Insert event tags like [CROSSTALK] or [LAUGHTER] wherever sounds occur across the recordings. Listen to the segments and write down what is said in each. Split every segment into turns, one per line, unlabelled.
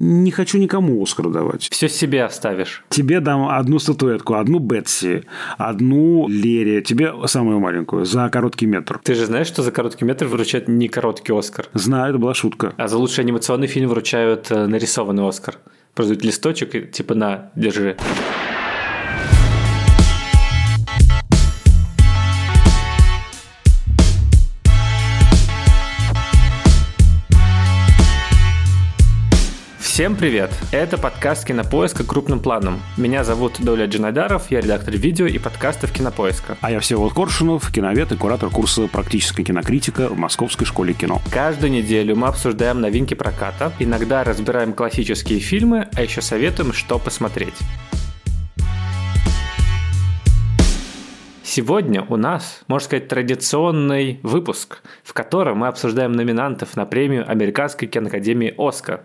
не хочу никому Оскар давать.
Все себе оставишь.
Тебе дам одну статуэтку, одну Бетси, одну Лере, тебе самую маленькую, за короткий метр.
Ты же знаешь, что за короткий метр вручают не короткий Оскар?
Знаю, это была шутка.
А за лучший анимационный фильм вручают э, нарисованный Оскар. Продают листочек и типа на, держи. Всем привет! Это подкаст «Кинопоиска. Крупным планом». Меня зовут Доля Джанайдаров, я редактор видео и подкастов «Кинопоиска».
А я Всеволод Коршунов, киновед и куратор курса «Практическая кинокритика» в Московской школе кино.
Каждую неделю мы обсуждаем новинки проката, иногда разбираем классические фильмы, а еще советуем, что посмотреть. Сегодня у нас, можно сказать, традиционный выпуск, в котором мы обсуждаем номинантов на премию Американской киноакадемии «Оскар»,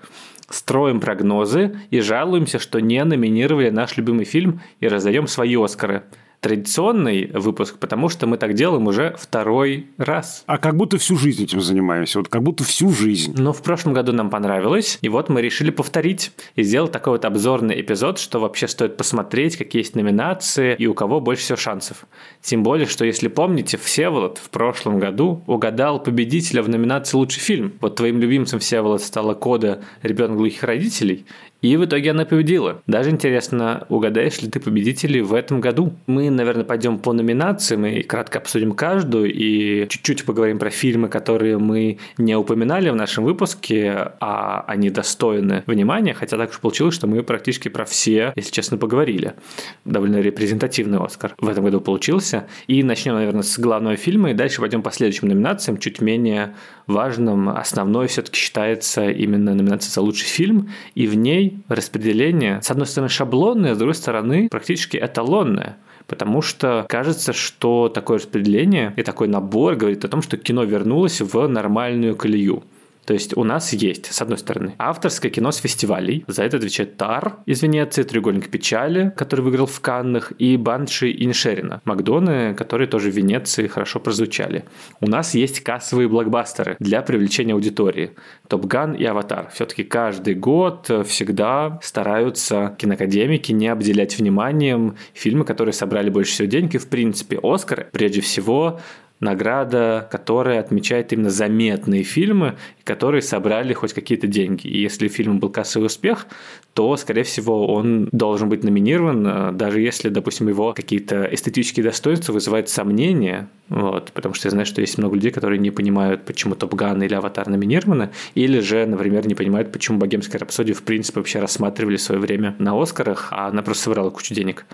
строим прогнозы и жалуемся, что не номинировали наш любимый фильм и раздаем свои Оскары – традиционный выпуск, потому что мы так делаем уже второй раз.
А как будто всю жизнь этим занимаемся, вот как будто всю жизнь.
Но в прошлом году нам понравилось, и вот мы решили повторить и сделать такой вот обзорный эпизод, что вообще стоит посмотреть, какие есть номинации и у кого больше всего шансов. Тем более, что если помните, Всеволод в прошлом году угадал победителя в номинации «Лучший фильм». Вот твоим любимцем Всеволод стала кода «Ребенок глухих родителей», и в итоге она победила. Даже интересно, угадаешь ли ты победителей в этом году? Мы, наверное, пойдем по номинациям и кратко обсудим каждую и чуть-чуть поговорим про фильмы, которые мы не упоминали в нашем выпуске, а они достойны внимания, хотя так уж получилось, что мы практически про все, если честно, поговорили. Довольно репрезентативный Оскар в этом году получился. И начнем, наверное, с главного фильма, и дальше пойдем по следующим номинациям, чуть менее важным. Основной все-таки считается именно номинация за лучший фильм, и в ней распределение, с одной стороны, шаблонное, с другой стороны, практически эталонное. Потому что кажется, что такое распределение и такой набор говорит о том, что кино вернулось в нормальную колею. То есть у нас есть, с одной стороны, авторское кино с фестивалей. За это отвечает Тар из Венеции, Треугольник печали, который выиграл в Каннах, и Банши Иншерина. Макдоны, которые тоже в Венеции хорошо прозвучали. У нас есть кассовые блокбастеры для привлечения аудитории. Top Gun и Аватар. Все-таки каждый год всегда стараются киноакадемики не обделять вниманием фильмы, которые собрали больше всего денег. И, в принципе, Оскар, прежде всего, награда, которая отмечает именно заметные фильмы, которые собрали хоть какие-то деньги. И если фильм был кассовый успех, то, скорее всего, он должен быть номинирован, э, даже если, допустим, его какие-то эстетические достоинства вызывают сомнения, вот, потому что я знаю, что есть много людей, которые не понимают, почему Top Gun или Аватар номинированы, или же, например, не понимают, почему Богемская рапсодия в принципе вообще рассматривали в свое время на Оскарах, а она просто собрала кучу денег.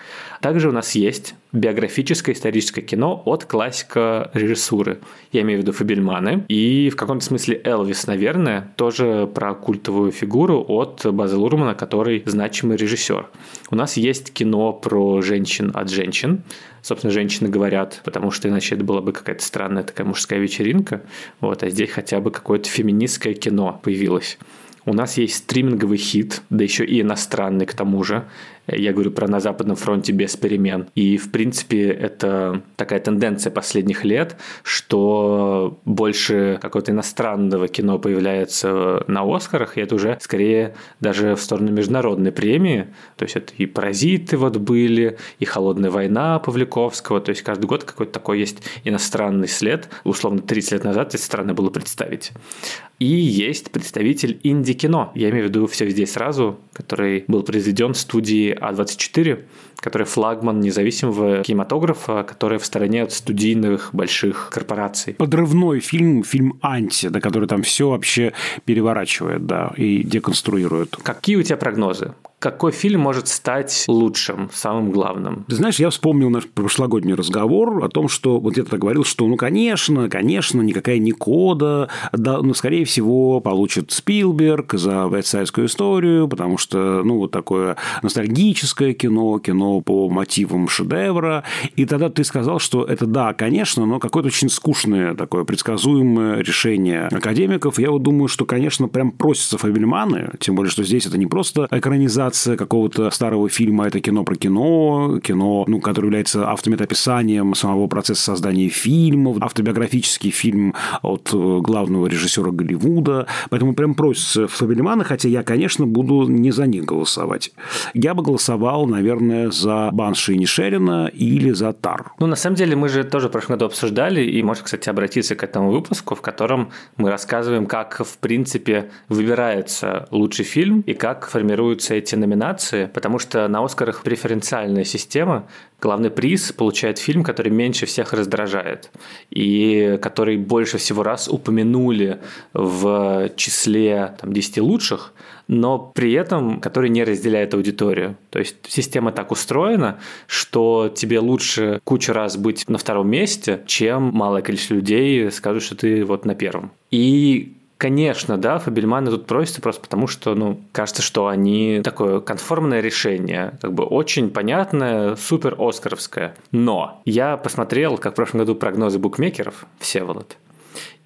Также у нас есть биографическое историческое кино от классика режиссуры. Я имею в виду Фабельманы. И в каком-то смысле Элвис, наверное, тоже про культовую фигуру от База Лурмана, который значимый режиссер. У нас есть кино про женщин от женщин. Собственно, женщины говорят, потому что иначе это была бы какая-то странная такая мужская вечеринка. Вот, а здесь хотя бы какое-то феминистское кино появилось. У нас есть стриминговый хит, да еще и иностранный к тому же. Я говорю про «На Западном фронте без перемен». И, в принципе, это такая тенденция последних лет, что больше какого-то иностранного кино появляется на «Оскарах», и это уже скорее даже в сторону международной премии. То есть это и «Паразиты» вот были, и «Холодная война» Павликовского. То есть каждый год какой-то такой есть иностранный след. Условно, 30 лет назад это странно было представить. И есть представитель инди-кино. Я имею в виду «Все везде сразу», который был произведен в студии а24, который флагман независимого кинематографа, который в стороне от студийных больших корпораций.
Подрывной фильм, фильм «Анти», да, который там все вообще переворачивает, да, и деконструирует.
Какие у тебя прогнозы? Какой фильм может стать лучшим, самым главным?
Ты знаешь, я вспомнил наш прошлогодний разговор о том, что вот я тогда говорил, что ну, конечно, конечно, никакая не кода, да, ну, скорее всего, получит Спилберг за вестсайдскую историю, потому что, ну, вот такое ностальгическое кино, кино по мотивам шедевра. И тогда ты сказал, что это да, конечно, но какое-то очень скучное такое предсказуемое решение академиков. Я вот думаю, что, конечно, прям просятся Фабельманы, тем более, что здесь это не просто экранизация экранизация какого-то старого фильма, это кино про кино, кино, ну, которое является автометописанием самого процесса создания фильмов, автобиографический фильм от э, главного режиссера Голливуда. Поэтому прям просится Фабельмана, хотя я, конечно, буду не за них голосовать. Я бы голосовал, наверное, за Банши Нишерина или за Тар.
Ну, на самом деле, мы же тоже в прошлом году обсуждали, и можно, кстати, обратиться к этому выпуску, в котором мы рассказываем, как, в принципе, выбирается лучший фильм и как формируются эти номинации, потому что на «Оскарах» преференциальная система, главный приз получает фильм, который меньше всех раздражает и который больше всего раз упомянули в числе там, 10 лучших, но при этом который не разделяет аудиторию. То есть система так устроена, что тебе лучше кучу раз быть на втором месте, чем малое количество людей скажут, что ты вот на первом. И Конечно, да, Фабельманы тут просятся просто потому, что, ну, кажется, что они такое конформное решение, как бы очень понятное, супер оскаровское. Но я посмотрел, как в прошлом году прогнозы букмекеров, Всеволод,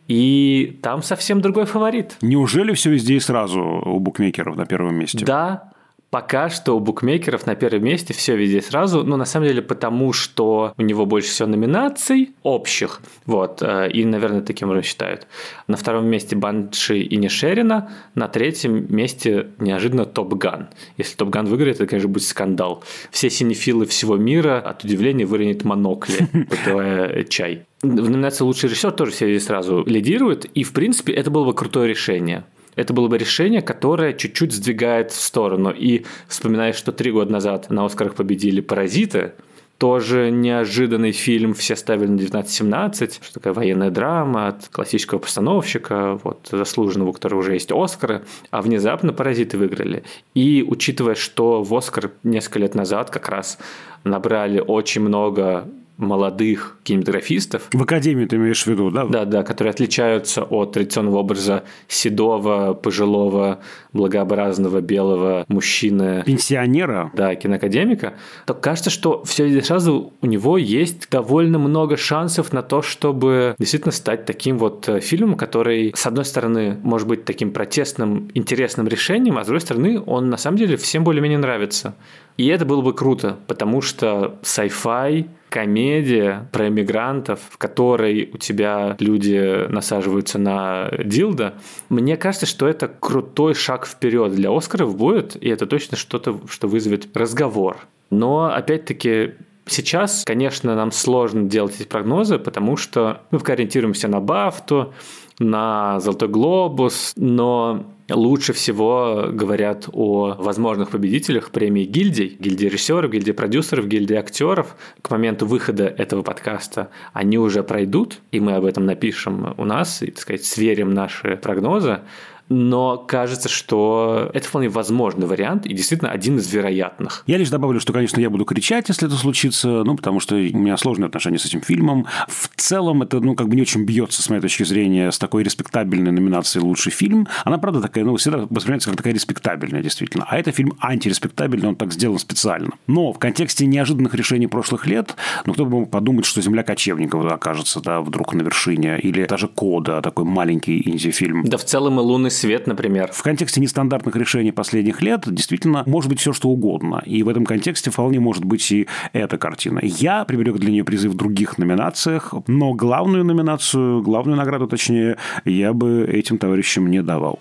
и там совсем другой фаворит.
Неужели все везде и сразу у букмекеров на первом месте?
Да, Пока что у букмекеров на первом месте все везде сразу, ну, на самом деле, потому что у него больше всего номинаций общих, вот, э, и, наверное, таким уже считают. На втором месте Банши и Нишерина, на третьем месте неожиданно Топ Ган. Если Топ Ган выиграет, это, конечно, будет скандал. Все синефилы всего мира от удивления выронят монокли, [LAUGHS] попивая чай. В номинации «Лучший режиссер» тоже все сразу лидируют, и, в принципе, это было бы крутое решение это было бы решение, которое чуть-чуть сдвигает в сторону. И вспоминаешь, что три года назад на «Оскарах» победили «Паразиты», тоже неожиданный фильм все ставили на 1917, что такая военная драма от классического постановщика, вот, заслуженного, у которого уже есть Оскары, а внезапно «Паразиты» выиграли. И учитывая, что в Оскар несколько лет назад как раз набрали очень много молодых кинематографистов.
В академии ты имеешь в виду, да?
Да, да, которые отличаются от традиционного образа седого, пожилого, благообразного, белого мужчины.
Пенсионера.
Да, киноакадемика. То кажется, что все сразу у него есть довольно много шансов на то, чтобы действительно стать таким вот э, фильмом, который, с одной стороны, может быть таким протестным, интересным решением, а с другой стороны, он на самом деле всем более-менее нравится. И это было бы круто, потому что sci-fi, комедия про иммигрантов, в которой у тебя люди насаживаются на дилда, мне кажется, что это крутой шаг вперед для Оскаров будет, и это точно что-то, что вызовет разговор. Но, опять-таки, Сейчас, конечно, нам сложно делать эти прогнозы, потому что мы ориентируемся на Бафту, на Золотой Глобус, но лучше всего говорят о возможных победителях премии гильдий, гильдии режиссеров, гильдии продюсеров, гильдии актеров. К моменту выхода этого подкаста они уже пройдут, и мы об этом напишем у нас, и, так сказать, сверим наши прогнозы но кажется, что это вполне возможный вариант и действительно один из вероятных.
Я лишь добавлю, что, конечно, я буду кричать, если это случится, ну, потому что у меня сложные отношения с этим фильмом. В целом это, ну, как бы не очень бьется, с моей точки зрения, с такой респектабельной номинацией «Лучший фильм». Она, правда, такая, ну, всегда воспринимается как такая респектабельная, действительно. А это фильм антиреспектабельный, он так сделан специально. Но в контексте неожиданных решений прошлых лет, ну, кто бы мог подумать, что «Земля кочевников» окажется, да, вдруг на вершине, или даже «Кода», такой маленький инди-фильм.
Да в целом и «Лунный свет», например.
В контексте нестандартных решений последних лет действительно может быть все, что угодно. И в этом контексте вполне может быть и эта картина. Я приберег для нее призыв в других номинациях, но главную номинацию, главную награду, точнее, я бы этим товарищам не давал.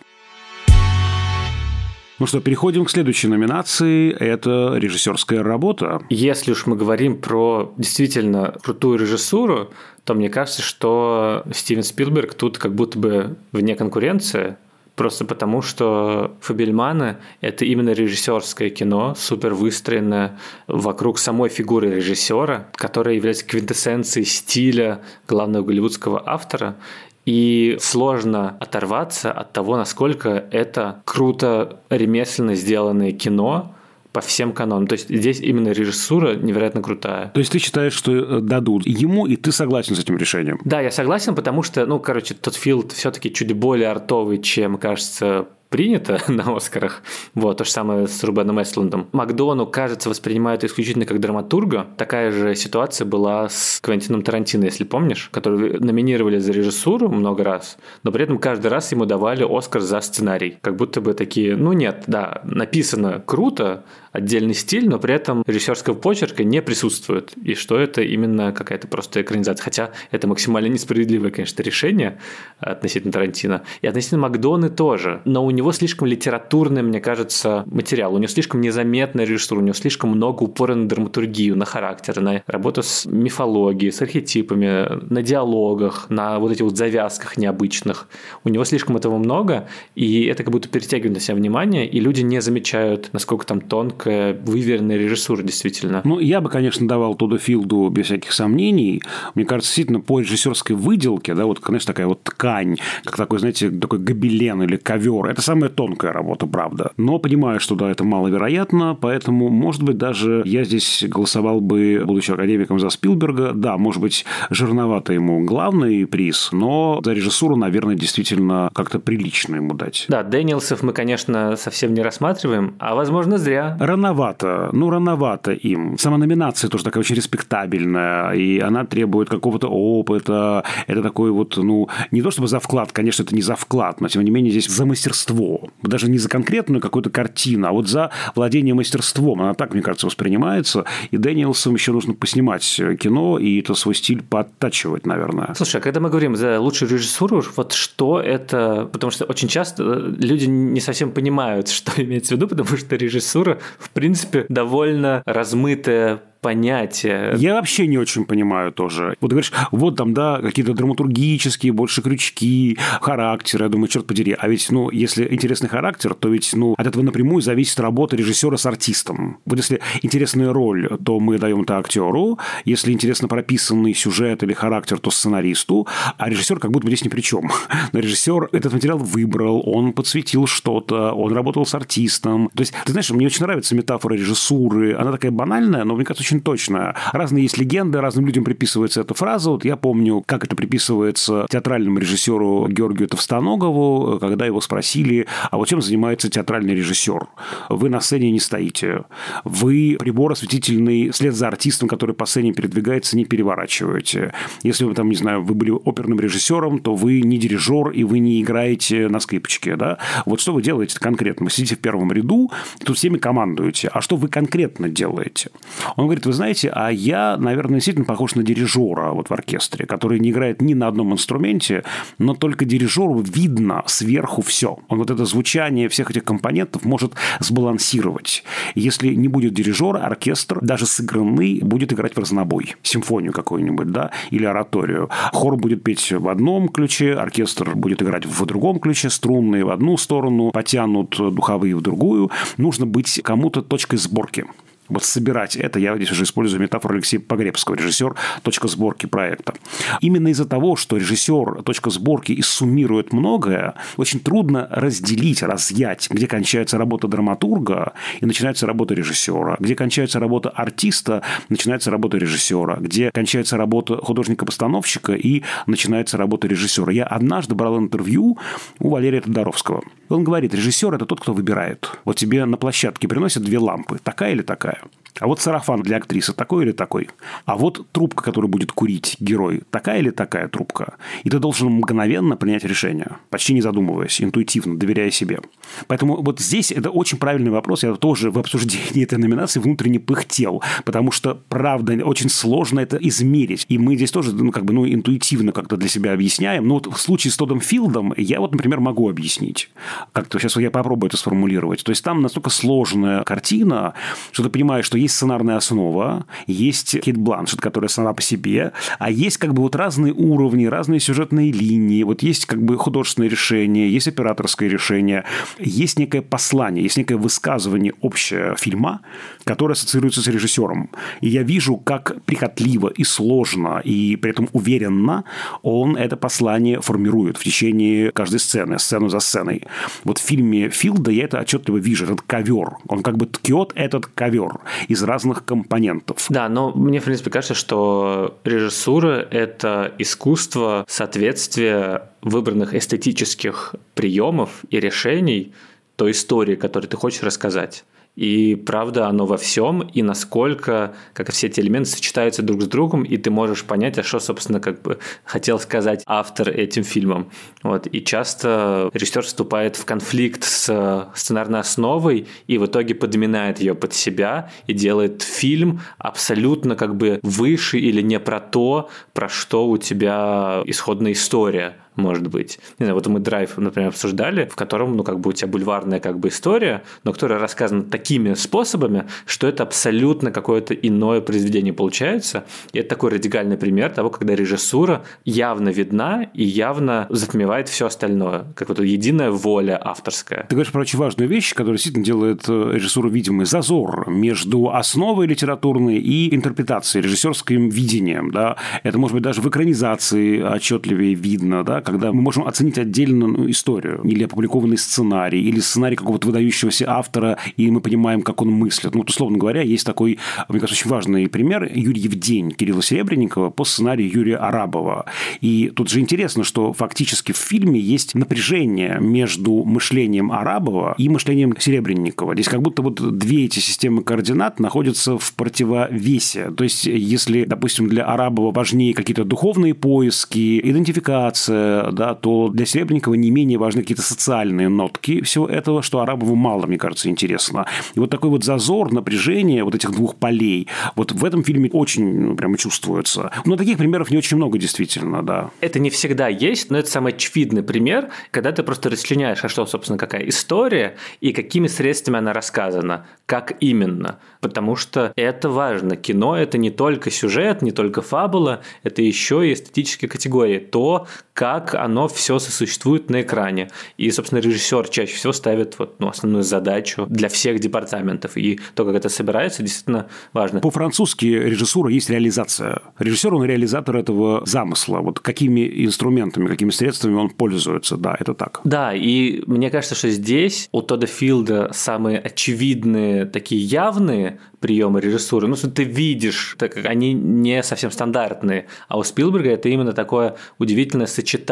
Ну что, переходим к следующей номинации. Это режиссерская работа.
Если уж мы говорим про действительно крутую режиссуру, то мне кажется, что Стивен Спилберг тут как будто бы вне конкуренции. Просто потому, что Фабельманы – это именно режиссерское кино, супер выстроенное вокруг самой фигуры режиссера, которая является квинтэссенцией стиля главного голливудского автора. И сложно оторваться от того, насколько это круто ремесленно сделанное кино, по всем канонам. То есть здесь именно режиссура невероятно крутая.
То есть ты считаешь, что э, дадут ему, и ты согласен с этим решением?
Да, я согласен, потому что, ну, короче, тот филд все-таки чуть более артовый, чем, кажется, принято [LAUGHS] на Оскарах. Вот, то же самое с Рубеном Эстландом. Макдону, кажется, воспринимают исключительно как драматурга. Такая же ситуация была с Квентином Тарантино, если помнишь, который номинировали за режиссуру много раз, но при этом каждый раз ему давали Оскар за сценарий. Как будто бы такие, ну нет, да, написано круто, отдельный стиль, но при этом режиссерского почерка не присутствует. И что это именно какая-то просто экранизация. Хотя это максимально несправедливое, конечно, решение относительно Тарантино. И относительно Макдоны тоже. Но у него слишком литературный, мне кажется, материал. У него слишком незаметная режиссура, у него слишком много упора на драматургию, на характер, на работу с мифологией, с архетипами, на диалогах, на вот этих вот завязках необычных. У него слишком этого много, и это как будто перетягивает на себя внимание, и люди не замечают, насколько там тонко тонкая, выверенная режиссура, действительно.
Ну, я бы, конечно, давал Тодду Филду без всяких сомнений. Мне кажется, действительно, по режиссерской выделке, да, вот, конечно, такая вот ткань, как такой, знаете, такой гобелен или ковер, это самая тонкая работа, правда. Но понимаю, что, да, это маловероятно, поэтому, может быть, даже я здесь голосовал бы, будучи академиком за Спилберга, да, может быть, жирновато ему главный приз, но за режиссуру, наверное, действительно как-то прилично ему дать.
Да, Дэниелсов мы, конечно, совсем не рассматриваем, а, возможно, зря
рановато, ну, рановато им. Сама номинация тоже такая очень респектабельная, и она требует какого-то опыта. Это такой вот, ну, не то чтобы за вклад, конечно, это не за вклад, но, тем не менее, здесь за мастерство. Даже не за конкретную какую-то картину, а вот за владение мастерством. Она так, мне кажется, воспринимается. И Дэниелсом еще нужно поснимать кино и это свой стиль подтачивать, наверное.
Слушай, а когда мы говорим за лучшую режиссуру, вот что это... Потому что очень часто люди не совсем понимают, [LAUGHS] что имеется в виду, потому что режиссура в принципе, довольно размытое понятие.
Я вообще не очень понимаю тоже. Вот говоришь, вот там, да, какие-то драматургические больше крючки, характер. Я думаю, черт подери. А ведь, ну, если интересный характер, то ведь, ну, от этого напрямую зависит работа режиссера с артистом. Вот если интересная роль, то мы даем это актеру. Если интересно прописанный сюжет или характер, то сценаристу. А режиссер как будто бы здесь ни при чем. [LAUGHS] Но режиссер этот материал выбрал, он подсветил что-то, он работал с артистом. То есть, ты знаешь, мне очень нравится метафора режиссуры. Она такая банальная, но мне кажется, очень точно. Разные есть легенды, разным людям приписывается эта фраза. Вот я помню, как это приписывается театральному режиссеру Георгию Товстоногову, когда его спросили, а вот чем занимается театральный режиссер? Вы на сцене не стоите. Вы прибор осветительный вслед за артистом, который по сцене передвигается, не переворачиваете. Если вы там, не знаю, вы были оперным режиссером, то вы не дирижер и вы не играете на скрипочке, да? Вот что вы делаете конкретно? Вы сидите в первом ряду, тут всеми командуете. А что вы конкретно делаете? Он говорит, вы знаете, а я, наверное, действительно похож на дирижера вот в оркестре, который не играет ни на одном инструменте, но только дирижеру видно сверху все. Он вот это звучание всех этих компонентов может сбалансировать. Если не будет дирижера, оркестр, даже сыгранный, будет играть в разнобой. Симфонию какую-нибудь, да, или ораторию. Хор будет петь в одном ключе, оркестр будет играть в другом ключе, струнные в одну сторону, потянут духовые в другую. Нужно быть кому-то точкой сборки вот собирать это, я здесь уже использую метафору Алексея Погребского, режиссер точка сборки проекта. Именно из-за того, что режиссер точка сборки и суммирует многое, очень трудно разделить, разъять, где кончается работа драматурга и начинается работа режиссера, где кончается работа артиста, начинается работа режиссера, где кончается работа художника-постановщика и начинается работа режиссера. Я однажды брал интервью у Валерия Тодоровского. Он говорит, режиссер – это тот, кто выбирает. Вот тебе на площадке приносят две лампы, такая или такая. out. А вот сарафан для актрисы такой или такой? А вот трубка, которую будет курить герой, такая или такая трубка? И ты должен мгновенно принять решение, почти не задумываясь, интуитивно, доверяя себе. Поэтому вот здесь это очень правильный вопрос. Я тоже в обсуждении [LAUGHS] этой номинации внутренне пыхтел, потому что, правда, очень сложно это измерить. И мы здесь тоже, ну, как бы, ну, интуитивно как-то для себя объясняем. Но вот в случае с Тодом Филдом я вот, например, могу объяснить. Как-то сейчас я попробую это сформулировать. То есть, там настолько сложная картина, что ты понимаешь, что есть сценарная основа, есть Кейт Бланшет, которая сама по себе, а есть как бы вот разные уровни, разные сюжетные линии, вот есть как бы художественное решение, есть операторское решение, есть некое послание, есть некое высказывание общее фильма, которое ассоциируется с режиссером. И я вижу, как прихотливо и сложно, и при этом уверенно он это послание формирует в течение каждой сцены, сцену за сценой. Вот в фильме Филда я это отчетливо вижу, этот ковер. Он как бы ткет этот ковер. Из разных компонентов.
Да, но мне, в принципе, кажется, что режиссура – это искусство соответствия выбранных эстетических приемов и решений той истории, которую ты хочешь рассказать. И правда оно во всем, и насколько, как все эти элементы сочетаются друг с другом, и ты можешь понять, а что, собственно, как бы хотел сказать автор этим фильмом. Вот. И часто режиссер вступает в конфликт с сценарной основой и в итоге подминает ее под себя и делает фильм абсолютно как бы выше или не про то, про что у тебя исходная история может быть. Не знаю, вот мы драйв, например, обсуждали, в котором, ну, как бы у тебя бульварная как бы история, но которая рассказана такими способами, что это абсолютно какое-то иное произведение получается. И это такой радикальный пример того, когда режиссура явно видна и явно затмевает все остальное, как вот единая воля авторская.
Ты говоришь про очень важную вещь, которая действительно делает э, режиссуру видимый зазор между основой литературной и интерпретацией, режиссерским видением, да. Это может быть даже в экранизации отчетливее видно, да, когда мы можем оценить отдельно ну, историю, или опубликованный сценарий, или сценарий какого-то выдающегося автора, и мы понимаем, как он мыслит. Ну, вот, условно говоря, есть такой, мне кажется, очень важный пример Юрьев день Кирилла Серебренникова по сценарию Юрия Арабова. И тут же интересно, что фактически в фильме есть напряжение между мышлением Арабова и мышлением Серебренникова. Здесь как будто вот две эти системы координат находятся в противовесе. То есть, если, допустим, для Арабова важнее какие-то духовные поиски, идентификация, да, то для Серебренникова не менее важны какие-то социальные нотки всего этого, что Арабову мало, мне кажется, интересно. И вот такой вот зазор, напряжение вот этих двух полей, вот в этом фильме очень ну, прямо чувствуется. Но таких примеров не очень много, действительно, да.
Это не всегда есть, но это самый очевидный пример, когда ты просто расчленяешь, а что, собственно, какая история и какими средствами она рассказана, как именно. Потому что это важно. Кино – это не только сюжет, не только фабула, это еще и эстетические категории. То, как оно все сосуществует на экране. И, собственно, режиссер чаще всего ставит вот, ну, основную задачу для всех департаментов. И то, как это собирается, действительно важно.
По-французски режиссура есть реализация. Режиссер, он реализатор этого замысла. Вот какими инструментами, какими средствами он пользуется. Да, это так.
Да, и мне кажется, что здесь у Тодда Филда самые очевидные, такие явные приемы режиссуры. Ну, что ты видишь, так как они не совсем стандартные. А у Спилберга это именно такое удивительное сочетание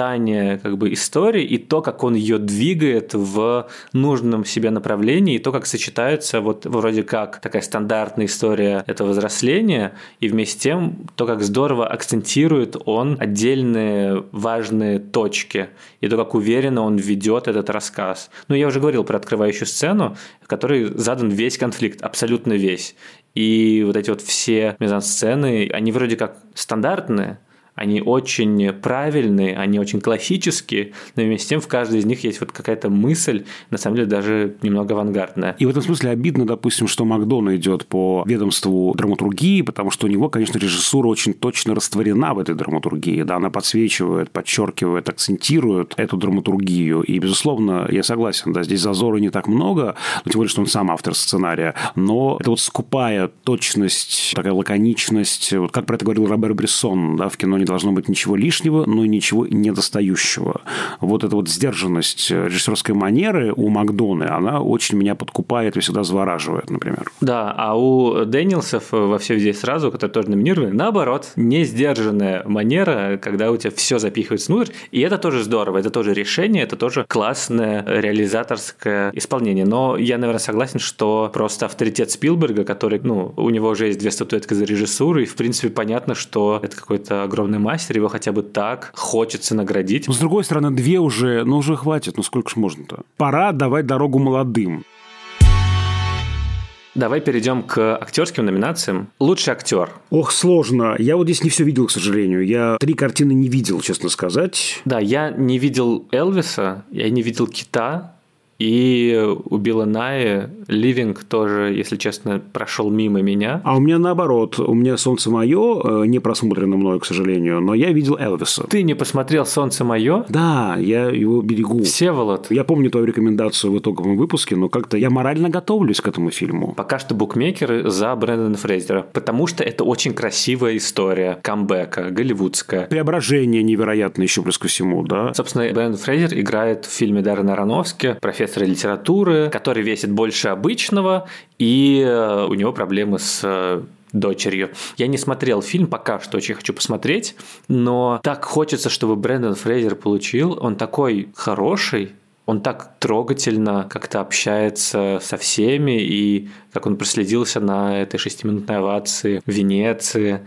как бы истории и то, как он ее двигает в нужном себе направлении, и то, как сочетается вот вроде как такая стандартная история этого взросления, и вместе с тем то, как здорово акцентирует он отдельные важные точки, и то, как уверенно он ведет этот рассказ. Ну, я уже говорил про открывающую сцену, в которой задан весь конфликт, абсолютно весь. И вот эти вот все мизансцены, они вроде как стандартные, они очень правильные, они очень классические, но вместе с тем в каждой из них есть вот какая-то мысль, на самом деле даже немного авангардная.
И в этом смысле обидно, допустим, что Макдона идет по ведомству драматургии, потому что у него, конечно, режиссура очень точно растворена в этой драматургии, да, она подсвечивает, подчеркивает, акцентирует эту драматургию, и, безусловно, я согласен, да, здесь зазора не так много, но тем более, что он сам автор сценария, но это вот скупая точность, такая лаконичность, вот как про это говорил Робер Брессон, да, в кино не должно быть ничего лишнего, но и ничего недостающего. Вот эта вот сдержанность режиссерской манеры у Макдоны, она очень меня подкупает и всегда завораживает, например.
Да, а у Дэниелсов во все здесь сразу, который тоже номинировали, наоборот, не сдержанная манера, когда у тебя все запихивается внутрь, и это тоже здорово, это тоже решение, это тоже классное реализаторское исполнение. Но я, наверное, согласен, что просто авторитет Спилберга, который, ну, у него уже есть две статуэтки за режиссуру, и, в принципе, понятно, что это какой-то огромный мастер, его хотя бы так хочется наградить.
Но, с другой стороны, две уже, ну, уже хватит, ну, сколько ж можно-то? Пора давать дорогу молодым.
Давай перейдем к актерским номинациям. Лучший актер.
Ох, сложно. Я вот здесь не все видел, к сожалению. Я три картины не видел, честно сказать.
Да, я не видел Элвиса, я не видел Кита, и у Билла Найи Ливинг тоже, если честно, прошел мимо меня.
А у меня наоборот. У меня «Солнце мое» э, не просмотрено мною, к сожалению, но я видел Элвиса.
Ты не посмотрел «Солнце мое»?
Да, я его берегу.
Всеволод.
Я помню твою рекомендацию в итоговом выпуске, но как-то я морально готовлюсь к этому фильму.
Пока что букмекеры за Брэндона Фрейзера, потому что это очень красивая история камбэка, голливудская.
Преображение невероятное еще плюс ко всему, да?
Собственно, Брэндон Фрейзер играет в фильме Даррена Аронофски «Профессор профессора литературы, который весит больше обычного, и э, у него проблемы с э, дочерью. Я не смотрел фильм, пока что очень хочу посмотреть, но так хочется, чтобы Брэндон Фрейзер получил. Он такой хороший, он так трогательно как-то общается со всеми, и как он проследился на этой шестиминутной овации в Венеции,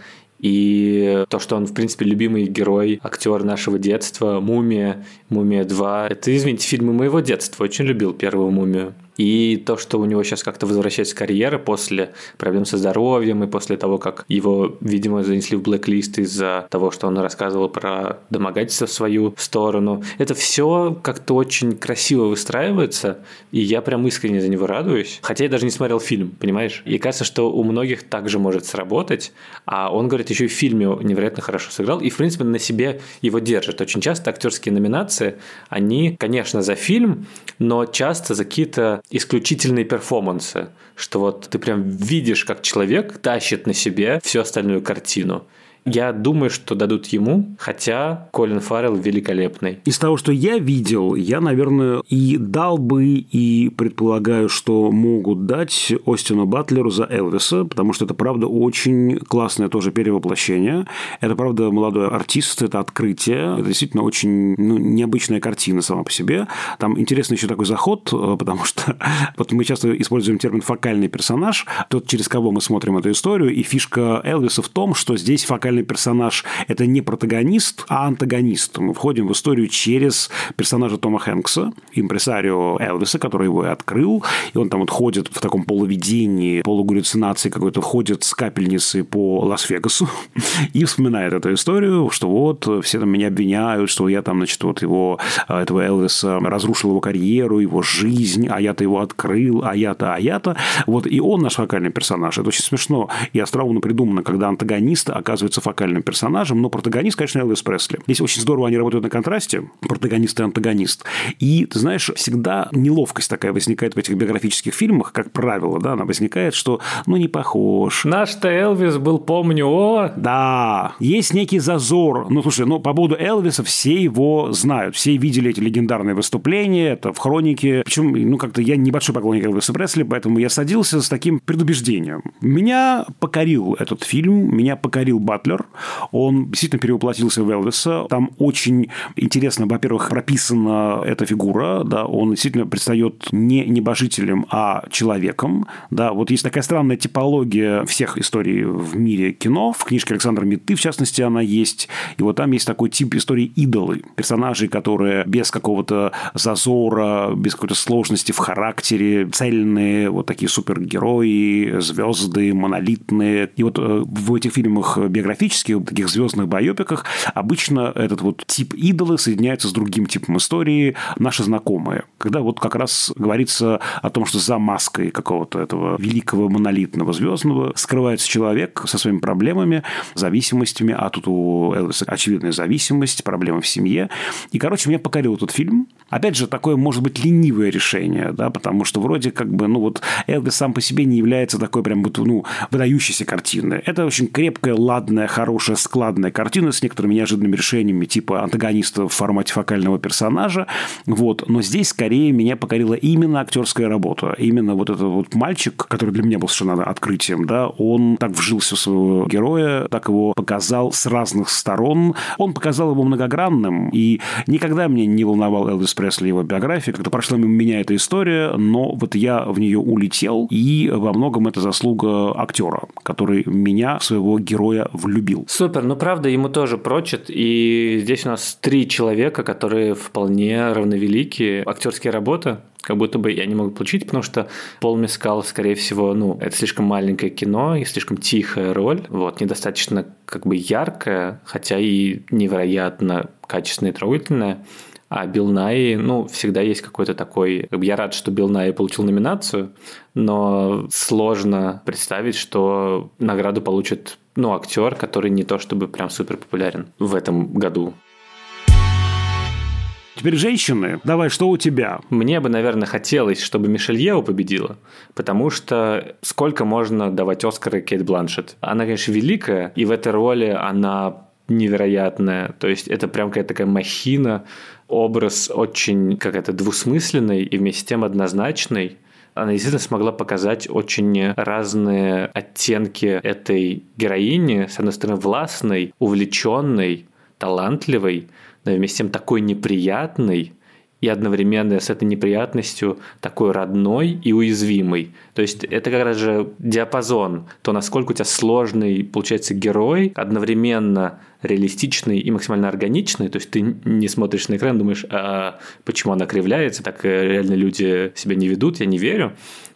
и то, что он, в принципе, любимый герой, актер нашего детства, «Мумия», «Мумия 2». Это, извините, фильмы моего детства. Очень любил первую «Мумию». И то, что у него сейчас как-то возвращается карьера после проблем со здоровьем и после того, как его, видимо, занесли в блэк-лист из-за того, что он рассказывал про домогательство в свою сторону. Это все как-то очень красиво выстраивается, и я прям искренне за него радуюсь. Хотя я даже не смотрел фильм, понимаешь? И кажется, что у многих также может сработать, а он, говорит, еще и в фильме невероятно хорошо сыграл, и, в принципе, на себе его держит. Очень часто актерские номинации, они, конечно, за фильм, но часто за какие-то исключительные перформансы, что вот ты прям видишь, как человек тащит на себе всю остальную картину. Я думаю, что дадут ему, хотя Колин Фаррелл великолепный.
Из того, что я видел, я, наверное, и дал бы, и предполагаю, что могут дать Остину Батлеру за Элвиса, потому что это, правда, очень классное тоже перевоплощение. Это, правда, молодой артист, это открытие. Это действительно очень ну, необычная картина сама по себе. Там интересный еще такой заход, [LAUGHS] потому что [LAUGHS] вот мы часто используем термин «фокальный персонаж», тот, через кого мы смотрим эту историю, и фишка Элвиса в том, что здесь фокальный центральный персонаж – это не протагонист, а антагонист. Мы входим в историю через персонажа Тома Хэнкса, импресарио Элвиса, который его и открыл, и он там вот ходит в таком полувидении, полугаллюцинации какой-то, ходит с капельницы по Лас-Вегасу [LAUGHS] и вспоминает эту историю, что вот все там меня обвиняют, что я там, значит, вот его, а, этого Элвиса разрушил его карьеру, его жизнь, а я-то его открыл, а я-то, а я-то. Вот, и он наш фокальный персонаж. Это очень смешно и остроумно придумано, когда антагонист оказывается фокальным персонажем, но протагонист, конечно, Элвис Пресли. Здесь очень здорово они работают на контрасте, протагонист и антагонист. И, ты знаешь, всегда неловкость такая возникает в этих биографических фильмах, как правило, да, она возникает, что, ну, не похож.
Наш-то Элвис был, помню, о...
Да, есть некий зазор. Ну, слушай, ну, по поводу Элвиса все его знают, все видели эти легендарные выступления, это в хронике. Причем, ну, как-то я небольшой поклонник Элвиса Пресли, поэтому я садился с таким предубеждением. Меня покорил этот фильм, меня покорил Батлер, Мюллер. Он действительно перевоплотился в Элвиса. Там очень интересно, во-первых, прописана эта фигура. Да, он действительно предстает не небожителем, а человеком. Да, вот есть такая странная типология всех историй в мире кино. В книжке Александра Митты, в частности, она есть. И вот там есть такой тип истории идолы. Персонажи, которые без какого-то зазора, без какой-то сложности в характере, цельные, вот такие супергерои, звезды, монолитные. И вот э, в этих фильмах биографии биографических, таких звездных байопиках обычно этот вот тип идола соединяется с другим типом истории, наши знакомые. Когда вот как раз говорится о том, что за маской какого-то этого великого монолитного звездного скрывается человек со своими проблемами, зависимостями, а тут у Элвиса очевидная зависимость, проблемы в семье. И, короче, меня покорил этот фильм. Опять же, такое может быть ленивое решение, да, потому что вроде как бы, ну вот Элвис сам по себе не является такой прям вот, ну, выдающейся картиной. Это очень крепкая, ладная, хорошая, складная картина с некоторыми неожиданными решениями, типа антагониста в формате фокального персонажа. Вот. Но здесь скорее меня покорила именно актерская работа. Именно вот этот вот мальчик, который для меня был совершенно открытием, да, он так вжился в своего героя, так его показал с разных сторон. Он показал его многогранным, и никогда меня не волновал Элвис Пресли его биография. Как-то прошла мимо меня эта история, но вот я в нее улетел, и во многом это заслуга актера, который меня, своего героя, влюбил любил.
Супер, ну правда, ему тоже прочит, и здесь у нас три человека, которые вполне равновелики. Актерские работы, как будто бы я не могу получить, потому что Пол Мескал, скорее всего, ну, это слишком маленькое кино и слишком тихая роль, вот, недостаточно как бы яркая, хотя и невероятно качественная и трогательная. А Билл Най, ну, всегда есть какой-то такой... Как бы я рад, что Билл Най получил номинацию, но сложно представить, что награду получит ну, актер, который не то чтобы прям супер популярен в этом году.
Теперь женщины. Давай, что у тебя?
Мне бы, наверное, хотелось, чтобы Мишель Ео победила, потому что сколько можно давать Оскары Кейт Бланшет? Она, конечно, великая, и в этой роли она невероятная. То есть это прям какая-то такая махина, образ очень какая-то двусмысленный и вместе с тем однозначный. Она действительно смогла показать очень разные оттенки этой героини. С одной стороны, властной, увлеченной, талантливой, но вместе с тем такой неприятной, и одновременно с этой неприятностью такой родной и уязвимый. То есть это как раз же диапазон, то насколько у тебя сложный получается герой, одновременно реалистичный и максимально органичный, то есть ты не смотришь на экран, думаешь, а почему она кривляется, так реально люди себя не ведут, я не верю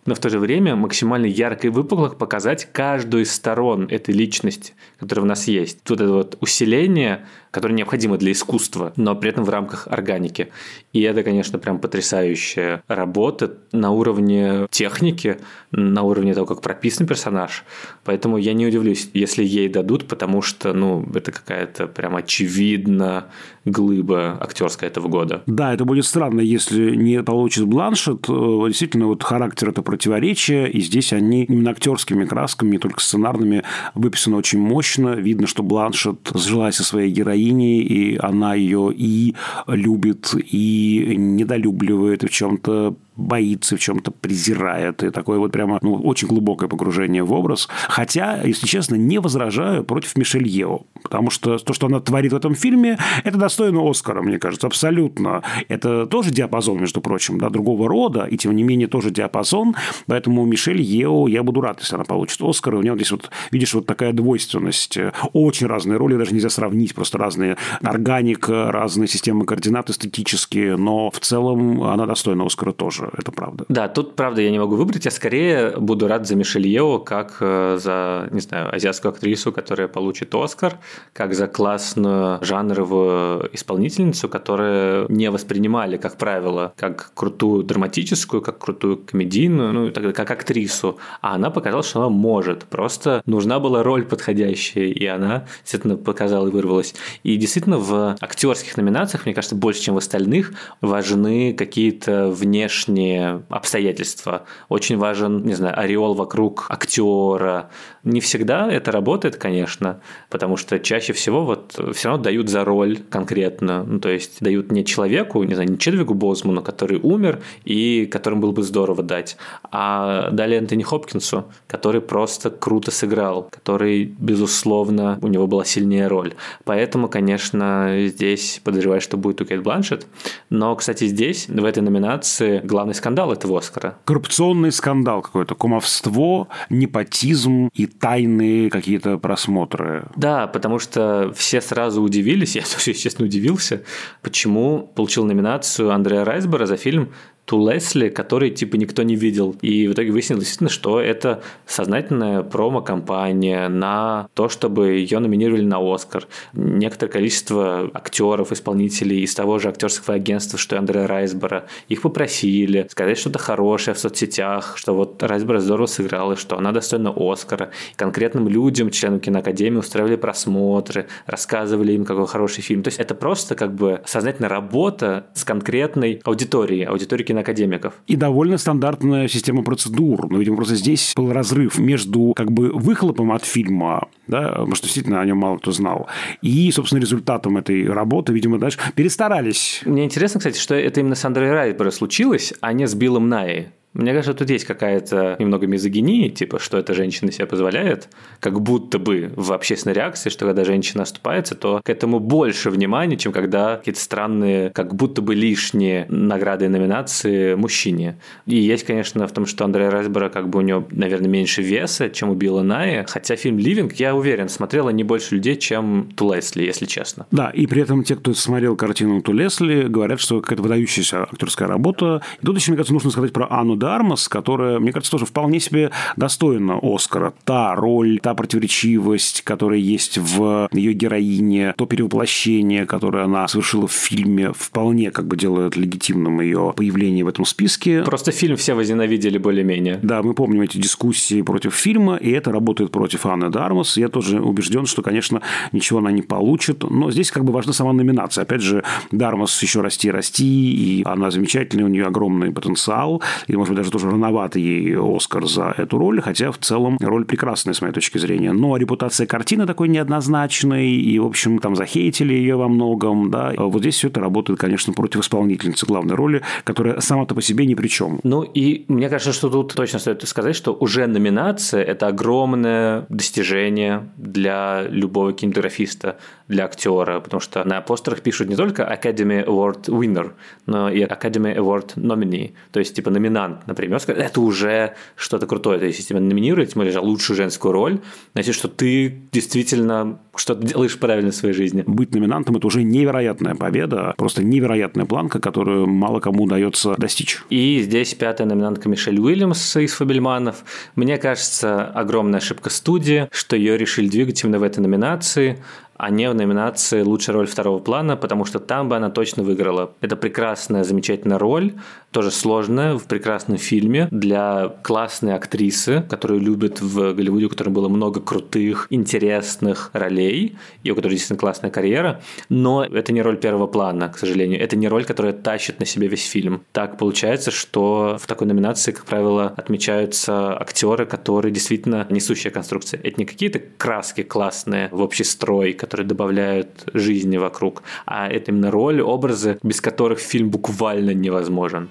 но в то же время максимально ярко и выпукло показать каждую из сторон этой личности, которая у нас есть. Вот это вот усиление, которое необходимо для искусства, но при этом в рамках органики. И это, конечно, прям потрясающая работа на уровне техники, на уровне того, как прописан персонаж. Поэтому я не удивлюсь, если ей дадут, потому что, ну, это какая-то прям очевидно глыба актерская этого года.
Да, это будет странно, если не получит Бланшет. Э, действительно, вот характер это противоречия, и здесь они именно актерскими красками, не только сценарными, выписаны очень мощно. Видно, что Бланшет сжилась со своей героиней, и она ее и любит, и недолюбливает, и в чем-то боится, в чем-то презирает. И такое вот прямо ну, очень глубокое погружение в образ. Хотя, если честно, не возражаю против Мишель Ео. Потому что то, что она творит в этом фильме, это достойно Оскара, мне кажется, абсолютно. Это тоже диапазон, между прочим, да, другого рода, и тем не менее тоже диапазон. Поэтому Мишель Ео, я буду рад, если она получит Оскар. У нее здесь вот, видишь, вот такая двойственность. Очень разные роли, даже нельзя сравнить, просто разные органика, разные системы координат эстетические, но в целом она достойна Оскара тоже это правда.
Да, тут, правда, я не могу выбрать. Я скорее буду рад за Мишель Ео, как э, за, не знаю, азиатскую актрису, которая получит Оскар, как за классную жанровую исполнительницу, которую не воспринимали, как правило, как крутую драматическую, как крутую комедийную, ну, тогда как актрису. А она показала, что она может. Просто нужна была роль подходящая, и она действительно показала и вырвалась. И действительно в актерских номинациях, мне кажется, больше, чем в остальных, важны какие-то внешние внешние обстоятельства. Очень важен, не знаю, ореол вокруг актера. Не всегда это работает, конечно, потому что чаще всего вот все равно дают за роль конкретно. Ну, то есть дают не человеку, не знаю, не Чедвигу Бозману, который умер и которым было бы здорово дать, а дали Энтони Хопкинсу, который просто круто сыграл, который, безусловно, у него была сильнее роль. Поэтому, конечно, здесь подозреваю, что будет у Кейт Бланшет. Но, кстати, здесь, в этой номинации, главный скандал этого Оскара.
Коррупционный скандал какой-то, кумовство, непотизм и тайные какие-то просмотры.
Да, потому что все сразу удивились, [LAUGHS] я тоже, честно, удивился, почему получил номинацию Андрея Райсбера за фильм Ту Лесли, который типа никто не видел. И в итоге выяснилось действительно, что это сознательная промо-компания на то, чтобы ее номинировали на Оскар. Некоторое количество актеров, исполнителей из того же актерского агентства, что и Андрея Райсбора, их попросили сказать что-то хорошее в соцсетях, что вот Райсбора здорово сыграла, что она достойна Оскара. И конкретным людям, членам киноакадемии, устраивали просмотры, рассказывали им, какой хороший фильм. То есть это просто как бы сознательная работа с конкретной аудиторией, аудиторией академиков.
И довольно стандартная система процедур. Но, видимо, просто здесь был разрыв между как бы выхлопом от фильма, да, потому что действительно о нем мало кто знал, и, собственно, результатом этой работы, видимо, дальше перестарались.
Мне интересно, кстати, что это именно с Андреем Райбера случилось, а не с Биллом Найи. Мне кажется, тут есть какая-то немного мизогинии, типа, что эта женщина себе позволяет, как будто бы в общественной реакции, что когда женщина оступается, то к этому больше внимания, чем когда какие-то странные, как будто бы лишние награды и номинации мужчине. И есть, конечно, в том, что Андрея Райсбера как бы у него, наверное, меньше веса, чем у Билла Найя, хотя фильм «Ливинг», я уверен, смотрело не больше людей, чем Ту Лесли, если честно.
Да, и при этом те, кто смотрел картину Ту Лесли, говорят, что какая-то выдающаяся актерская работа. И тут еще, мне кажется, нужно сказать про Анну Дармас, которая, мне кажется, тоже вполне себе достойна Оскара. Та роль, та противоречивость, которая есть в ее героине, то перевоплощение, которое она совершила в фильме, вполне как бы делает легитимным ее появление в этом списке.
Просто фильм все возненавидели более-менее.
Да, мы помним эти дискуссии против фильма, и это работает против Анны Дармас. Я тоже убежден, что, конечно, ничего она не получит, но здесь как бы важна сама номинация. Опять же, Дармас еще расти расти, и она замечательная, у нее огромный потенциал. И может быть, даже тоже рановато ей Оскар за эту роль, хотя в целом роль прекрасная, с моей точки зрения. Но репутация картины такой неоднозначной, и, в общем, там захейтили ее во многом, да. А вот здесь все это работает, конечно, против исполнительницы главной роли, которая сама-то по себе ни при чем.
Ну, и мне кажется, что тут точно стоит сказать, что уже номинация – это огромное достижение для любого кинематографиста, для актера, потому что на постерах пишут не только Academy Award winner, но и Academy Award nominee, то есть типа номинант, например, это уже что-то крутое, то есть если тебя номинируют, тем более за лучшую женскую роль, значит, что ты действительно что-то делаешь правильно в своей жизни.
Быть номинантом – это уже невероятная победа, просто невероятная планка, которую мало кому удается достичь.
И здесь пятая номинантка Мишель Уильямс из «Фабельманов». Мне кажется, огромная ошибка студии, что ее решили двигать именно в этой номинации а не в номинации «Лучшая роль второго плана», потому что там бы она точно выиграла. Это прекрасная, замечательная роль, тоже сложная, в прекрасном фильме для классной актрисы, которую любят в Голливуде, у которой было много крутых, интересных ролей, и у которой действительно классная карьера, но это не роль первого плана, к сожалению. Это не роль, которая тащит на себе весь фильм. Так получается, что в такой номинации, как правило, отмечаются актеры, которые действительно несущая конструкция. Это не какие-то краски классные в общий строй, которые добавляют жизни вокруг, а это именно роли, образы, без которых фильм буквально невозможен.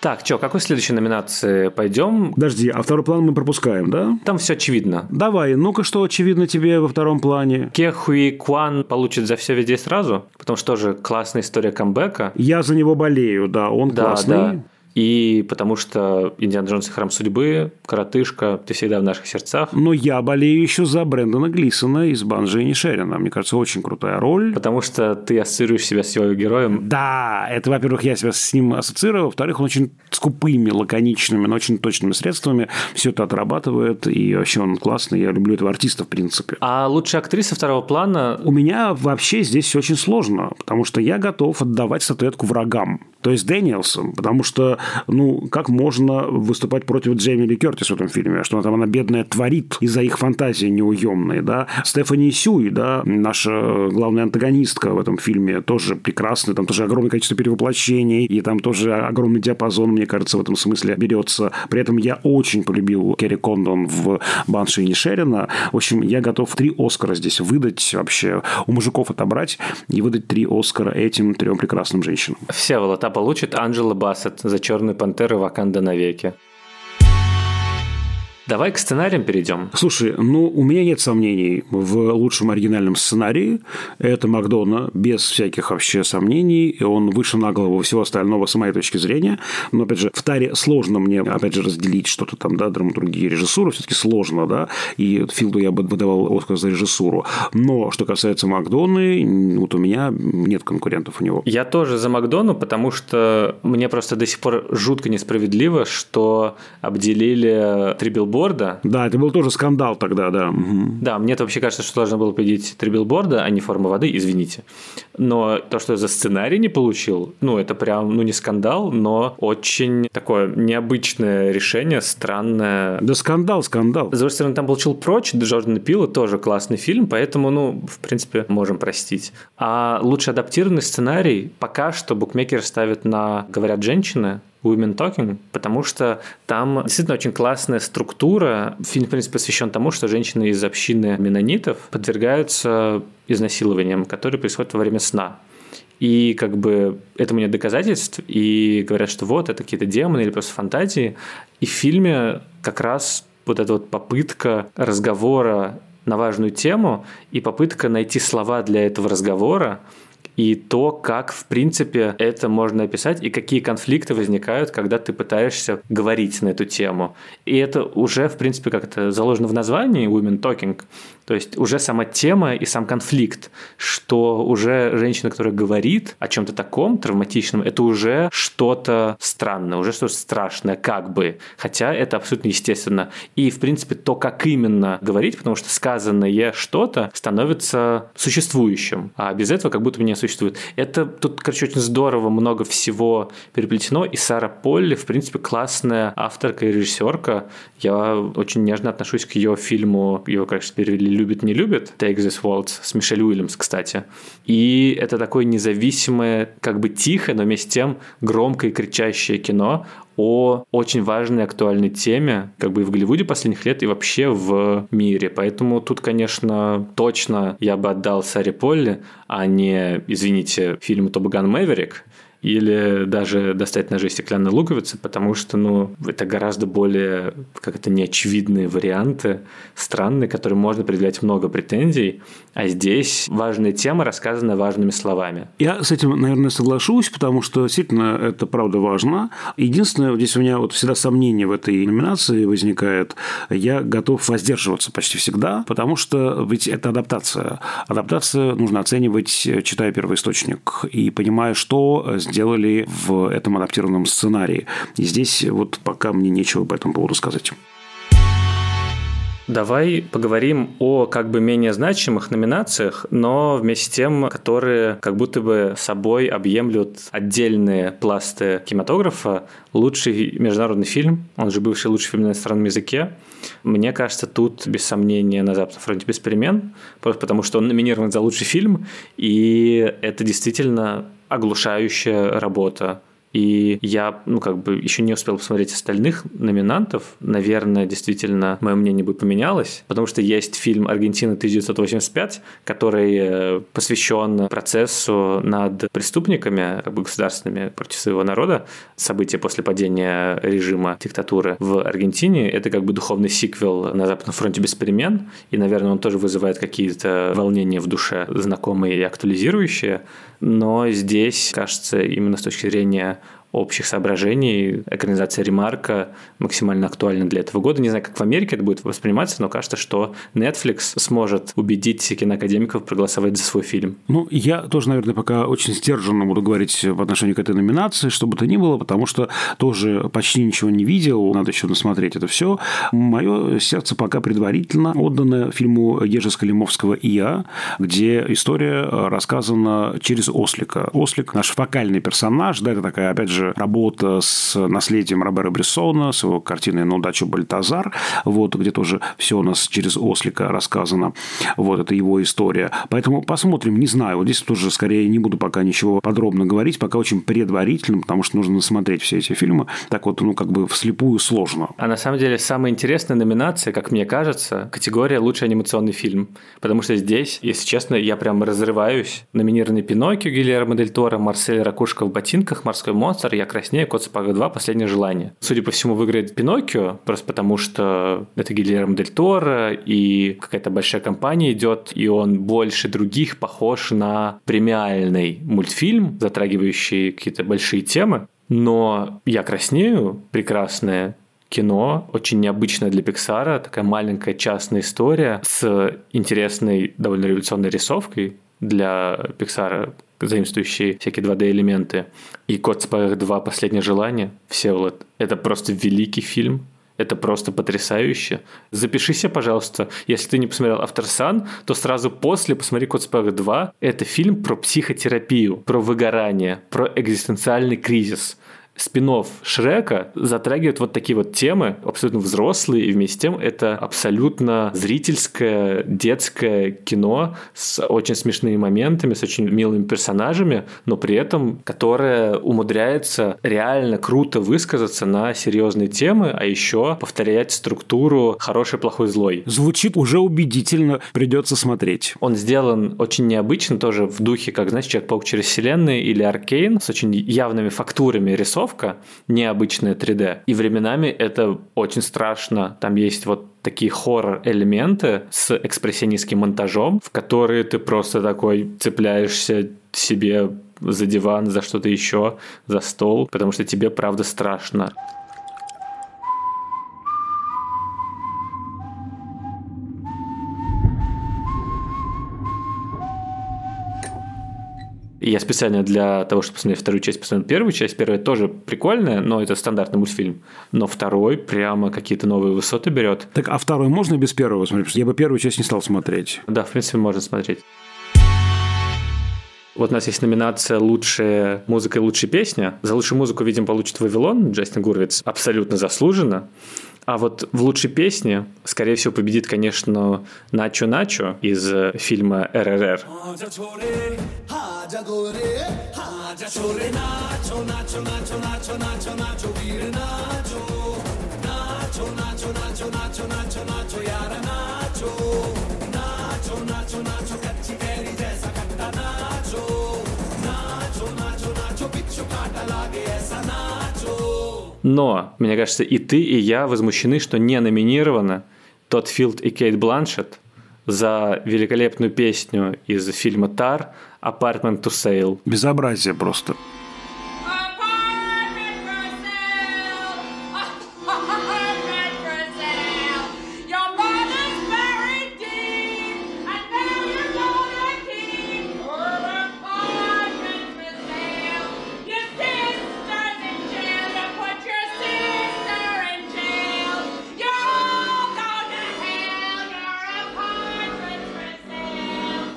Так, что, какой следующей номинации пойдем?
Подожди, а второй план мы пропускаем, да?
Там все очевидно.
Давай, ну-ка, что очевидно тебе во втором плане?
Ке Хуи Куан получит за все везде сразу, потому что тоже классная история камбэка.
Я за него болею, да, он да, классный. Да.
И потому что Индиана Джонс и Храм Судьбы, Коротышка, ты всегда в наших сердцах.
Но я болею еще за Брэндона Глисона из Банжи и Шерина. Мне кажется, очень крутая роль.
Потому что ты ассоциируешь себя с его героем.
Да, это, во-первых, я себя с ним ассоциирую. Во-вторых, он очень скупыми, лаконичными, но очень точными средствами все это отрабатывает. И вообще он классный. Я люблю этого артиста, в принципе.
А лучшая актриса второго плана?
У меня вообще здесь все очень сложно. Потому что я готов отдавать статуэтку врагам. То есть Дэниелсон. Потому что ну, как можно выступать против Джейми Ли Кертис в этом фильме? Что она там, она бедная, творит из-за их фантазии неуемной, да? Стефани Сюй, да, наша главная антагонистка в этом фильме, тоже прекрасная, там тоже огромное количество перевоплощений, и там тоже огромный диапазон, мне кажется, в этом смысле берется. При этом я очень полюбил Керри Кондон в «Банши и Шерина». В общем, я готов три Оскара здесь выдать вообще, у мужиков отобрать и выдать три Оскара этим трем прекрасным женщинам.
Все, Волота получит Анджела Бассет за «Черную пантеры Ваканда навеки. Давай к сценариям перейдем.
Слушай, ну, у меня нет сомнений в лучшем оригинальном сценарии. Это Макдона, без всяких вообще сомнений. И он выше на голову всего остального, с моей точки зрения. Но, опять же, в Таре сложно мне, опять же, разделить что-то там, да, драматургии, режиссуру. Все-таки сложно, да. И Филду я бы выдавал Оскар за режиссуру. Но, что касается Макдоны, вот у меня нет конкурентов у него.
Я тоже за Макдону, потому что мне просто до сих пор жутко несправедливо, что обделили три билборда билборда.
Да, это был тоже скандал тогда, да. Угу.
Да, мне это вообще кажется, что должно было победить три билборда, а не форма воды, извините. Но то, что я за сценарий не получил, ну, это прям, ну, не скандал, но очень такое необычное решение, странное.
Да скандал, скандал.
С другой стороны, там получил прочь, Джордан Пила тоже классный фильм, поэтому, ну, в принципе, можем простить. А лучше адаптированный сценарий пока что букмекер ставит на «Говорят женщины», Women Talking, потому что там действительно очень классная структура. Фильм, в принципе, посвящен тому, что женщины из общины менонитов подвергаются изнасилованиям, которые происходят во время сна. И как бы этому нет доказательств, и говорят, что вот, это какие-то демоны или просто фантазии. И в фильме как раз вот эта вот попытка разговора на важную тему и попытка найти слова для этого разговора, и то, как, в принципе, это можно описать, и какие конфликты возникают, когда ты пытаешься говорить на эту тему. И это уже, в принципе, как-то заложено в названии Women Talking. То есть уже сама тема и сам конфликт, что уже женщина, которая говорит о чем-то таком травматичном, это уже что-то странное, уже что-то страшное, как бы. Хотя это абсолютно естественно. И, в принципе, то, как именно говорить, потому что сказанное что-то становится существующим, а без этого как будто бы не существует. Это тут, короче, очень здорово, много всего переплетено, и Сара Полли, в принципе, классная авторка и режиссерка. Я очень нежно отношусь к ее фильму, его, конечно, перевели «Любит, не любит», «Take this Waltz» с Мишель Уильямс, кстати. И это такое независимое, как бы тихое, но вместе с тем громкое и кричащее кино о очень важной актуальной теме, как бы и в Голливуде последних лет, и вообще в мире. Поэтому тут, конечно, точно я бы отдал Саре Полли, а не, извините, фильму «Тобоган Мэверик», или даже достать ножи стеклянной луковицы, потому что, ну, это гораздо более, как это, неочевидные варианты, странные, которые можно предъявлять много претензий, а здесь важная тема рассказана важными словами.
Я с этим, наверное, соглашусь, потому что действительно это правда важно. Единственное, здесь у меня вот всегда сомнение в этой номинации возникает. Я готов воздерживаться почти всегда, потому что ведь это адаптация. Адаптация нужно оценивать, читая первоисточник и понимая, что сделали в этом адаптированном сценарии. И здесь вот пока мне нечего по этому поводу сказать.
Давай поговорим о как бы менее значимых номинациях, но вместе с тем, которые как будто бы собой объемлют отдельные пласты кинематографа. Лучший международный фильм, он же бывший лучший фильм на иностранном языке. Мне кажется, тут без сомнения на Западном фронте без перемен, просто потому что он номинирован за лучший фильм, и это действительно оглушающая работа и я, ну, как бы еще не успел посмотреть остальных номинантов. Наверное, действительно, мое мнение бы поменялось, потому что есть фильм «Аргентина 1985», который э, посвящен процессу над преступниками как бы государственными против своего народа, события после падения режима диктатуры в Аргентине. Это как бы духовный сиквел на Западном фронте без перемен, и, наверное, он тоже вызывает какие-то волнения в душе, знакомые и актуализирующие но здесь, кажется, именно с точки зрения общих соображений экранизация ремарка максимально актуальна для этого года. Не знаю, как в Америке это будет восприниматься, но кажется, что Netflix сможет убедить киноакадемиков проголосовать за свой фильм.
Ну, я тоже, наверное, пока очень сдержанно буду говорить в отношении к этой номинации, что бы то ни было, потому что тоже почти ничего не видел, надо еще насмотреть это все. Мое сердце пока предварительно отдано фильму Ежи Скалимовского «И я», где история рассказана через Ослика. Ослик – наш фокальный персонаж, да, это такая, опять же, же работа с наследием Робера Брессона, с его картиной «На удачу Бальтазар», вот, где тоже все у нас через Ослика рассказано. Вот, это его история. Поэтому посмотрим, не знаю. Вот здесь тоже скорее не буду пока ничего подробно говорить, пока очень предварительно, потому что нужно смотреть все эти фильмы. Так вот, ну, как бы вслепую сложно.
А на самом деле самая интересная номинация, как мне кажется, категория «Лучший анимационный фильм». Потому что здесь, если честно, я прям разрываюсь. Номинированный Пиноккио Гильермо Дель Торо, Марсель Ракушка в ботинках, Морской монстр, «Я краснею», «Кот сапога 2», «Последнее желание». Судя по всему, выиграет Пиноккио, просто потому что это Гильермо Дель Торо, и какая-то большая компания идет, и он больше других похож на премиальный мультфильм, затрагивающий какие-то большие темы. Но «Я краснею» прекрасное кино, очень необычное для Пиксара, такая маленькая частная история с интересной, довольно революционной рисовкой для Пиксара, заимствующие всякие 2D-элементы. И «Кот Спарах 2. Последнее желание», Всеволод, это просто великий фильм, это просто потрясающе. Запишись, пожалуйста. Если ты не посмотрел «Автор Сан», то сразу после посмотри «Кот Спарах 2». Это фильм про психотерапию, про выгорание, про экзистенциальный кризис спинов Шрека затрагивает вот такие вот темы, абсолютно взрослые, и вместе с тем это абсолютно зрительское, детское кино с очень смешными моментами, с очень милыми персонажами, но при этом которое умудряется реально круто высказаться на серьезные темы, а еще повторять структуру хороший, плохой, злой.
Звучит уже убедительно, придется смотреть.
Он сделан очень необычно, тоже в духе, как, знаешь, Человек-паук через вселенные или Аркейн, с очень явными фактурами рисов, рисовка, необычная 3D. И временами это очень страшно. Там есть вот такие хоррор-элементы с экспрессионистским монтажом, в которые ты просто такой цепляешься себе за диван, за что-то еще, за стол, потому что тебе правда страшно. Я специально для того, чтобы посмотреть вторую часть, посмотрел первую часть. Первая тоже прикольная, но это стандартный мультфильм. Но второй прямо какие-то новые высоты берет.
Так, а второй можно без первого смотреть? Потому что я бы первую часть не стал смотреть.
Да, в принципе, можно смотреть. Вот у нас есть номинация «Лучшая музыка и лучшая песня». За лучшую музыку, видимо, получит «Вавилон» Джастин Гурвиц. Абсолютно заслуженно. А вот в лучшей песне, скорее всего, победит, конечно, Начо Начо из э, фильма РРР. Но, мне кажется, и ты, и я возмущены, что не номинировано тот Филд и Кейт Бланшет за великолепную песню из фильма «Тар» «Apartment to Sale».
Безобразие просто.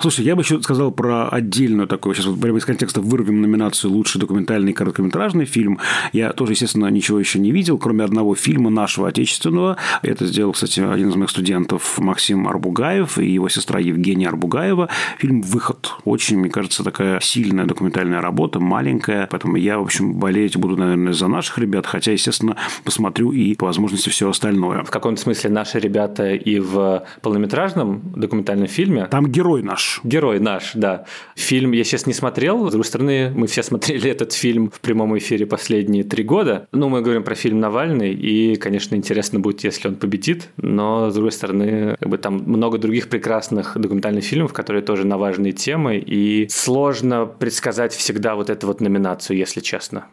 Слушай, я бы еще сказал про отдельную такую, сейчас вот прямо из контекста вырвем номинацию «Лучший документальный короткометражный фильм». Я тоже, естественно, ничего еще не видел, кроме одного фильма нашего отечественного. Это сделал, кстати, один из моих студентов Максим Арбугаев и его сестра Евгения Арбугаева. Фильм «Выход». Очень, мне кажется, такая сильная документальная работа, маленькая. Поэтому я, в общем, болеть буду, наверное, за наших ребят, хотя, естественно, посмотрю и по возможности все остальное.
В каком-то смысле наши ребята и в полнометражном документальном фильме.
Там герой наш
Герой наш, да. Фильм я сейчас не смотрел. С другой стороны, мы все смотрели этот фильм в прямом эфире последние три года. Ну, мы говорим про фильм Навальный, и, конечно, интересно будет, если он победит. Но, с другой стороны, как бы там много других прекрасных документальных фильмов, которые тоже на важные темы, и сложно предсказать всегда вот эту вот номинацию, если честно.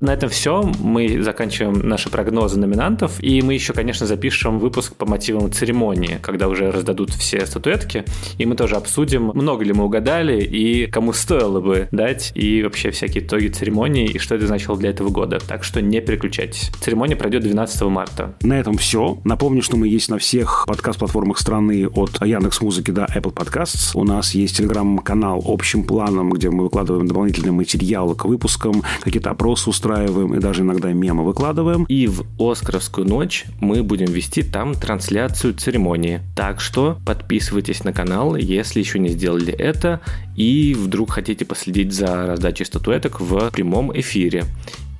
На этом все. Мы заканчиваем наши прогнозы номинантов. И мы еще, конечно, запишем выпуск по мотивам церемонии, когда уже раздадут все статуэтки. И мы тоже обсудим, много ли мы угадали и кому стоило бы дать. И вообще всякие итоги церемонии и что это значило для этого года. Так что не переключайтесь. Церемония пройдет 12 марта.
На этом все. Напомню, что мы есть на всех подкаст-платформах страны от Яндекс Музыки до Apple Podcasts. У нас есть телеграм-канал общим планом, где мы выкладываем дополнительные материалы к выпускам, какие-то опросы устраиваем устраиваем и даже иногда мемы выкладываем.
И в Оскаровскую ночь мы будем вести там трансляцию церемонии. Так что подписывайтесь на канал, если еще не сделали это, и вдруг хотите последить за раздачей статуэток в прямом эфире.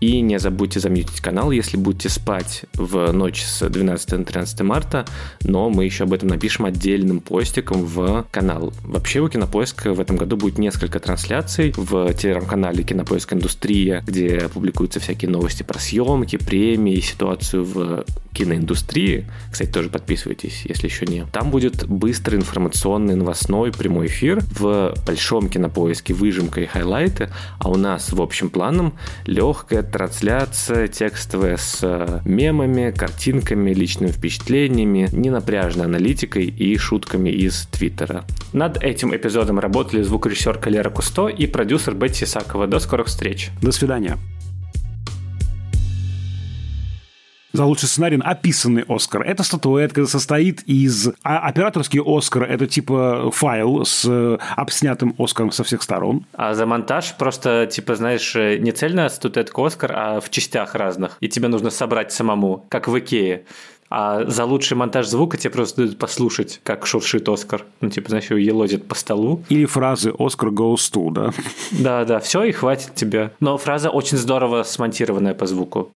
И не забудьте замьютить канал, если будете спать в ночь с 12 на 13 марта, но мы еще об этом напишем отдельным постиком в канал. Вообще у Кинопоиска в этом году будет несколько трансляций в телеграм-канале Кинопоиск Индустрия, где публикуются всякие новости про съемки, премии, ситуацию в киноиндустрии. Кстати, тоже подписывайтесь, если еще не. Там будет быстрый информационный новостной прямой эфир в большом кинопоиске выжимка и хайлайты, а у нас в общем планом легкая трансляция текстовая с э, мемами, картинками, личными впечатлениями, ненапряжной аналитикой и шутками из Твиттера. Над этим эпизодом работали звукорежиссер Калера Кусто и продюсер Бетти Сакова. До скорых встреч.
До свидания за лучший сценарий описанный Оскар. Эта статуэтка состоит из... А операторский Оскар – это типа файл с э, обснятым Оскаром со всех сторон.
А за монтаж просто, типа, знаешь, э, не цельная статуэтка Оскар, а в частях разных. И тебе нужно собрать самому, как в Икее. А за лучший монтаж звука тебе просто дают послушать, как шуршит Оскар. Ну, типа, знаешь, его елозит по столу.
Или фразы «Оскар goes to», да?
Да, да, все, и хватит тебе. Но фраза очень здорово смонтированная по звуку.